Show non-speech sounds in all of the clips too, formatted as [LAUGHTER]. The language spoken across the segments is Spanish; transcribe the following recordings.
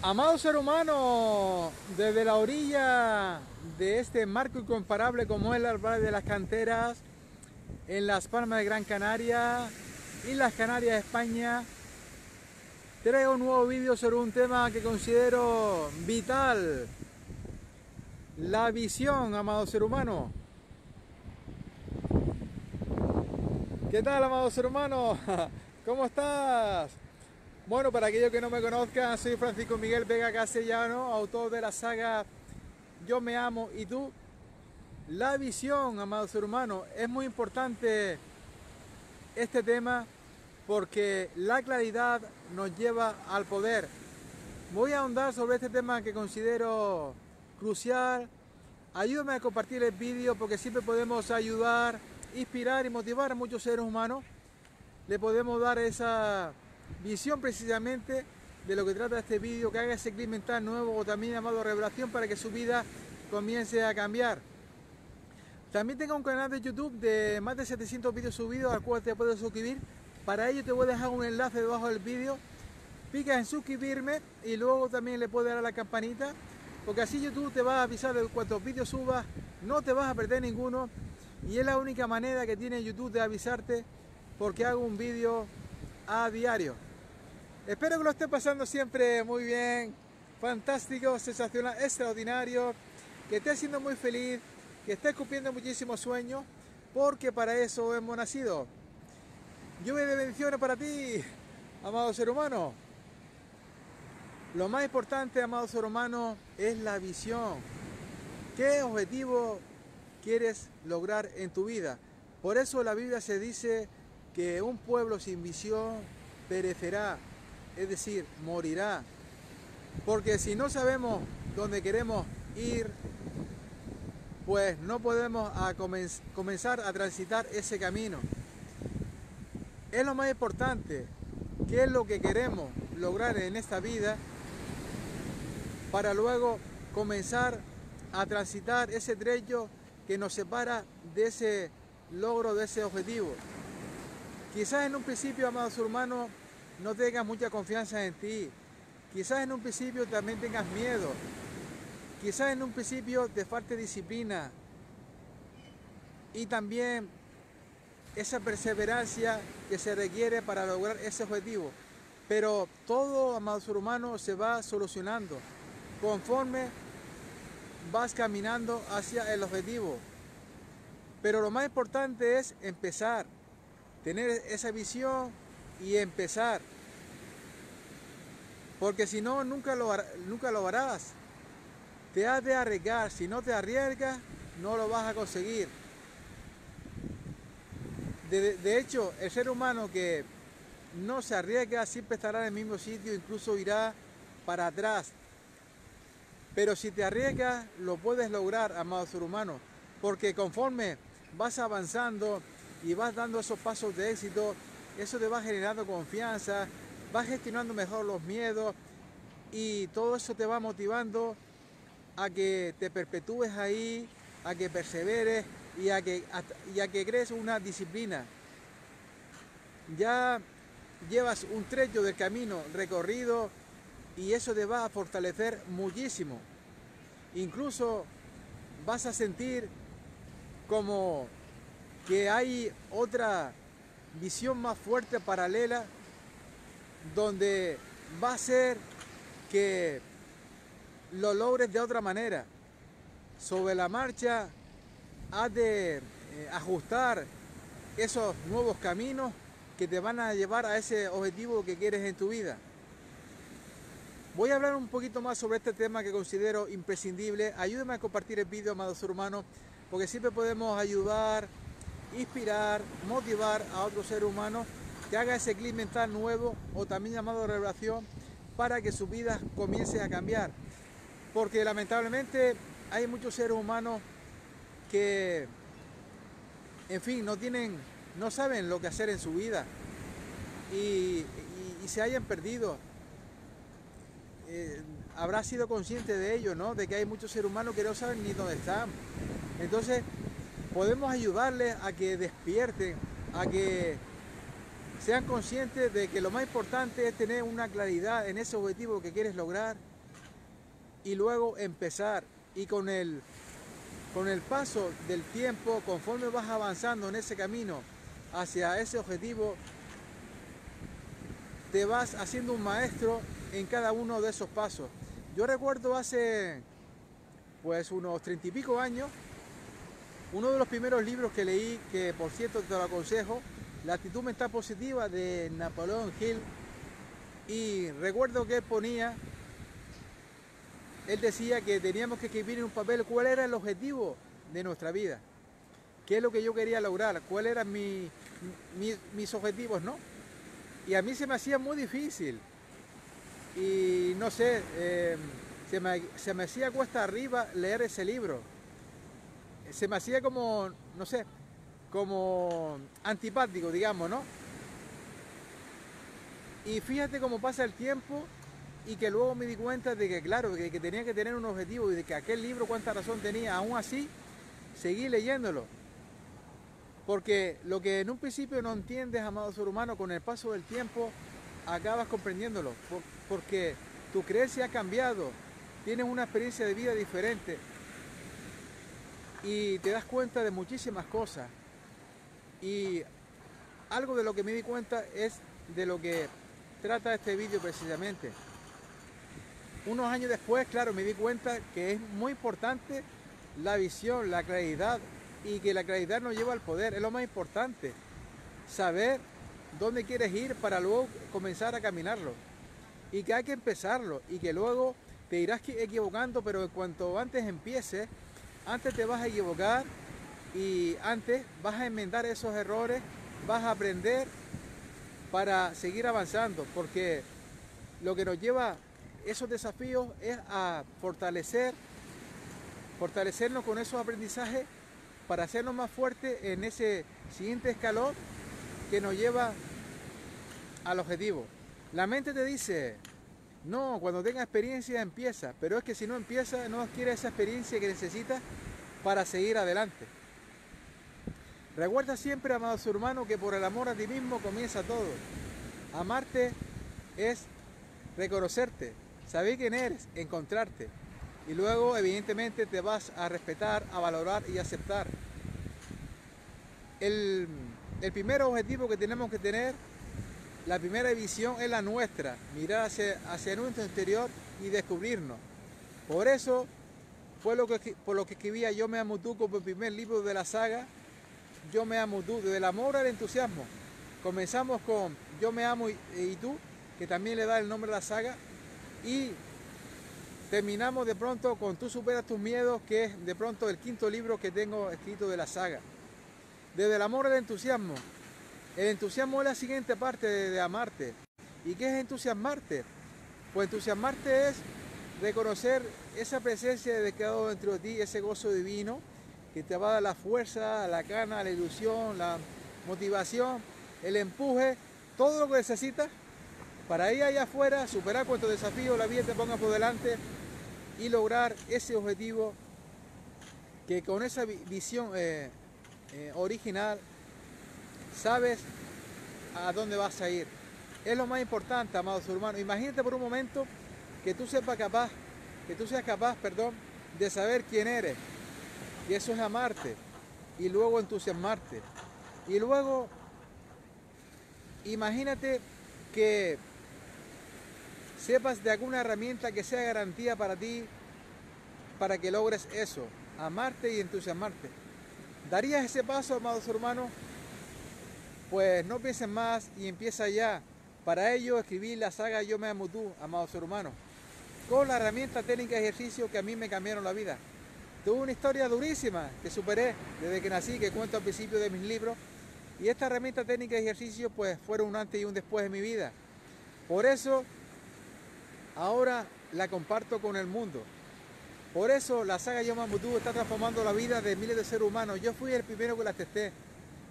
Amado ser humano, desde la orilla de este marco incomparable como es la Valle de las Canteras, en Las Palmas de Gran Canaria, y las Canarias, España, traigo un nuevo vídeo sobre un tema que considero vital, la visión, amado ser humano. ¿Qué tal, amado ser humano? [LAUGHS] ¿Cómo estás? Bueno, para aquellos que no me conozcan, soy Francisco Miguel Vega Castellano, autor de la saga Yo me amo y tú. La visión, amado ser humano, es muy importante este tema porque la claridad nos lleva al poder. Voy a ahondar sobre este tema que considero crucial. Ayúdame a compartir el vídeo porque siempre podemos ayudar, inspirar y motivar a muchos seres humanos. Le podemos dar esa visión precisamente de lo que trata este vídeo, que haga ese clic mental nuevo o también llamado revelación para que su vida comience a cambiar. También tengo un canal de YouTube de más de 700 vídeos subidos al cual te puedes suscribir. Para ello te voy a dejar un enlace debajo del vídeo. Pica en suscribirme y luego también le puedes dar a la campanita porque así YouTube te va a avisar de cuántos vídeos subas, no te vas a perder ninguno y es la única manera que tiene YouTube de avisarte porque hago un vídeo a diario. Espero que lo esté pasando siempre muy bien, fantástico, sensacional, extraordinario, que esté siendo muy feliz, que esté cumpliendo muchísimos sueños, porque para eso hemos nacido. Lluvia de bendiciones para ti, amado ser humano. Lo más importante, amado ser humano, es la visión. ¿Qué objetivo quieres lograr en tu vida? Por eso la Biblia se dice que un pueblo sin visión perecerá, es decir, morirá. Porque si no sabemos dónde queremos ir, pues no podemos comenzar a transitar ese camino. Es lo más importante, qué es lo que queremos lograr en esta vida para luego comenzar a transitar ese trecho que nos separa de ese logro, de ese objetivo. Quizás en un principio, amados hermanos, no tengas mucha confianza en ti. Quizás en un principio también tengas miedo. Quizás en un principio te falte disciplina. Y también esa perseverancia que se requiere para lograr ese objetivo. Pero todo, amados hermanos, se va solucionando conforme vas caminando hacia el objetivo. Pero lo más importante es empezar tener esa visión y empezar. Porque si no, nunca lo, nunca lo harás. Te has de arriesgar. Si no te arriesgas, no lo vas a conseguir. De, de, hecho, el ser humano que no se arriesga siempre estará en el mismo sitio, incluso irá para atrás. Pero si te arriesgas, lo puedes lograr, amado ser humano. Porque conforme vas avanzando, y vas dando esos pasos de éxito, eso te va generando confianza, vas gestionando mejor los miedos y todo eso te va motivando a que te perpetúes ahí, a que perseveres y a que, a que crees una disciplina. Ya llevas un trecho del camino recorrido y eso te va a fortalecer muchísimo. Incluso vas a sentir como que hay otra visión más fuerte paralela donde va a ser que lo logres de otra manera. Sobre la marcha has de eh, ajustar esos nuevos caminos que te van a llevar a ese objetivo que quieres en tu vida. Voy a hablar un poquito más sobre este tema que considero imprescindible. Ayúdame a compartir el vídeo, amados hermanos, porque siempre podemos ayudar inspirar, motivar a otro ser humano que haga ese clic mental nuevo o también llamado revelación para que su vida comience a cambiar. Porque lamentablemente hay muchos seres humanos que, en fin, no tienen, no saben lo que hacer en su vida y, se hayan perdido. Eh, habrá sido consciente de ello, ¿no? De que hay muchos seres humanos que no saben ni dónde están. Entonces, podemos ayudarles a que despierten, a que sean conscientes de que lo más importante es tener una claridad en ese objetivo que quieres lograr y luego empezar. Y con el, con el paso del tiempo, conforme vas avanzando en ese camino hacia ese objetivo, te vas haciendo un maestro en cada uno de esos pasos. Yo recuerdo hace pues unos treinta y pico años, uno de los primeros libros que leí, que por cierto te lo aconsejo, La actitud mental positiva de Napoleón Hill, y recuerdo que él ponía, él decía que teníamos que escribir en un papel cuál era el objetivo de nuestra vida, qué es lo que yo quería lograr, cuáles eran mis objetivos, ¿no? Y a mí se me hacía muy difícil. Y no sé, em, se, me, se me hacía cuesta arriba leer ese libro. Se me hacía como, no sé, como antipático, digamos, ¿no? Y fíjate cómo pasa el tiempo y que luego me di cuenta de que, claro, que, tenía que tener un objetivo y de que aquel libro cuánta razón tenía. Aún así, seguí leyéndolo. Porque lo que en un principio no entiendes, amado ser humano, con el paso del tiempo acabas comprendiéndolo. Porque tu creencia ha cambiado, tienes una experiencia de vida diferente y te das cuenta de muchísimas cosas. Y algo de lo que me di cuenta es de lo que trata este vídeo precisamente. Unos años después, claro, me di cuenta que es muy importante la visión, la claridad, y que la claridad nos lleva al poder, es lo más importante. Saber dónde quieres ir para luego comenzar a caminarlo. Y que hay que empezarlo y que luego te irás equivocando, pero en cuanto antes empieces, antes te vas a equivocar y antes vas a enmendar esos errores, vas a aprender para seguir avanzando, porque lo que nos lleva esos desafíos es a fortalecer, fortalecernos con esos aprendizajes para hacernos más fuertes en ese siguiente escalón que nos lleva al objetivo. La mente te dice, no, cuando tenga experiencia empieza, pero es que si no empieza no adquiere esa experiencia que necesitas para seguir adelante. Recuerda siempre, amado ser humano, que por el amor a ti mismo comienza todo. Amarte es reconocerte, saber quién eres, encontrarte y luego evidentemente te vas a respetar, a valorar y aceptar. El, primer objetivo que tenemos que tener, la primera visión es la nuestra, mirar hacia, nuestro interior y descubrirnos. Por eso fue lo que, por lo que escribía Yo me amo tú como el primer libro de la saga, Yo me amo tú, desde el amor al entusiasmo. Comenzamos con Yo me amo y, y tú, que también le da el nombre a la saga, y terminamos de pronto con Tú superas tus miedos, que es de pronto el quinto libro que tengo escrito de la saga. Desde el amor al entusiasmo. El entusiasmo es la siguiente parte de, amarte. ¿Y qué es entusiasmarte? Pues entusiasmarte es reconocer esa presencia de quedado dentro de ti, ese gozo divino que te va a dar la fuerza, la gana, la ilusión, la motivación, el empuje, todo lo que necesitas para ir allá afuera, superar cuantos desafíos la vida te ponga por delante y lograr ese objetivo que con esa visión eh, eh, original sabes a dónde vas a ir. Es lo más importante, amados hermanos. Imagínate por un momento que tú sepas capaz, que tú seas capaz, perdón, de saber quién eres. Y eso es amarte. Y luego entusiasmarte. Y luego, imagínate que sepas de alguna herramienta que sea garantía para ti, para que logres eso, amarte y entusiasmarte. ¿Darías ese paso, amados hermanos? Pues no pienses más y empieza ya. Para ello escribí la saga Yo me amo tú, amados hermanos, con la herramienta técnica y ejercicio que a mí me cambiaron la vida. Tuve una historia durísima que superé desde que nací, que cuento al principio de mis libros, y esta herramienta técnica y ejercicio pues fueron un antes y un después de mi vida. Por eso ahora la comparto con el mundo. Por eso la saga Yo Tú está transformando la vida de miles de seres humanos. Yo fui el primero que la testé.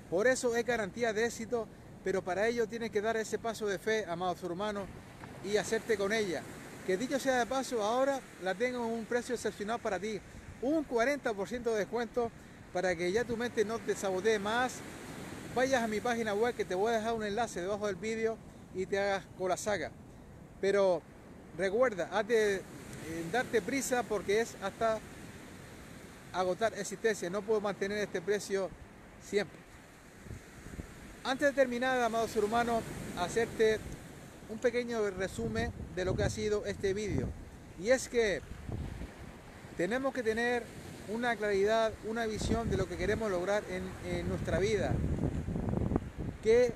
Por eso es garantía de éxito, pero para ello tienes que dar ese paso de fe, amados hermanos, y hacerte con ella. Que dicho sea de paso, ahora la tengo en un precio excepcional para ti. Un 40% de descuento para que ya tu mente no te sabotee más vayas a mi página web que te voy a dejar un enlace debajo del vídeo y te hagas con la saga. Pero recuerda, haz de, darte prisa porque es hasta agotar existencia. No puedo mantener este precio siempre. Antes de terminar, amado ser humano, hacerte un pequeño resumen de lo que ha sido este vídeo. Y es que tenemos que tener una claridad, una visión de lo que queremos lograr en, nuestra vida. ¿Qué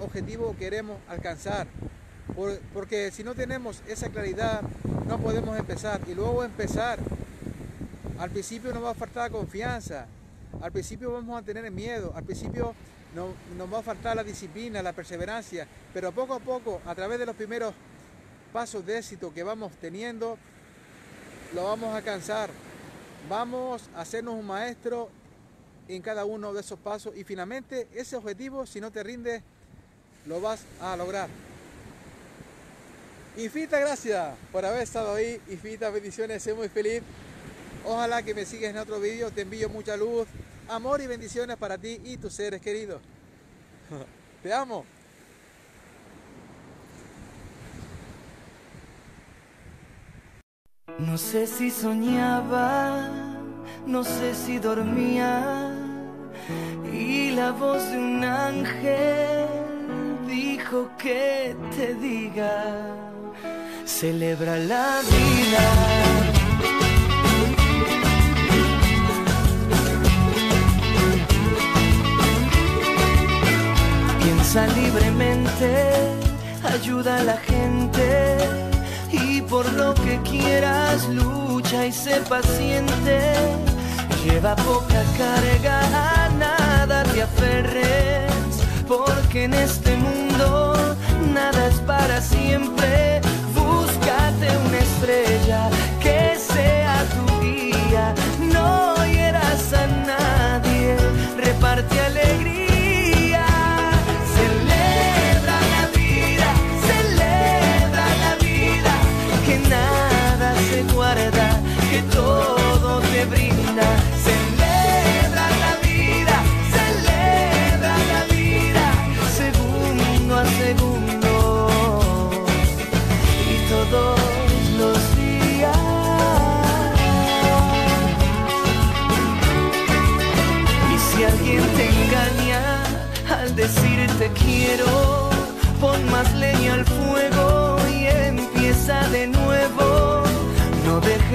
objetivo queremos alcanzar? porque si no tenemos esa claridad, no podemos empezar. Y luego empezar, al principio nos va a faltar confianza, al principio vamos a tener miedo, al principio nos va a faltar la disciplina, la perseverancia, pero poco a poco, a través de los primeros pasos de éxito que vamos teniendo, lo vamos a alcanzar. Vamos a hacernos un maestro en cada uno de esos pasos y finalmente ese objetivo, si no te rindes, lo vas a lograr. Infinitas gracias por haber estado ahí, infinitas bendiciones, soy muy feliz. Ojalá que me sigas en otro vídeo, te envío mucha luz, amor y bendiciones para ti y tus seres queridos. te amo. No sé si soñaba, no sé si dormía y la voz de un ángel dijo que te diga, celebra la vida. Libremente, ayuda a la gente y por lo que quieras lucha y sé paciente. Lleva poca carga,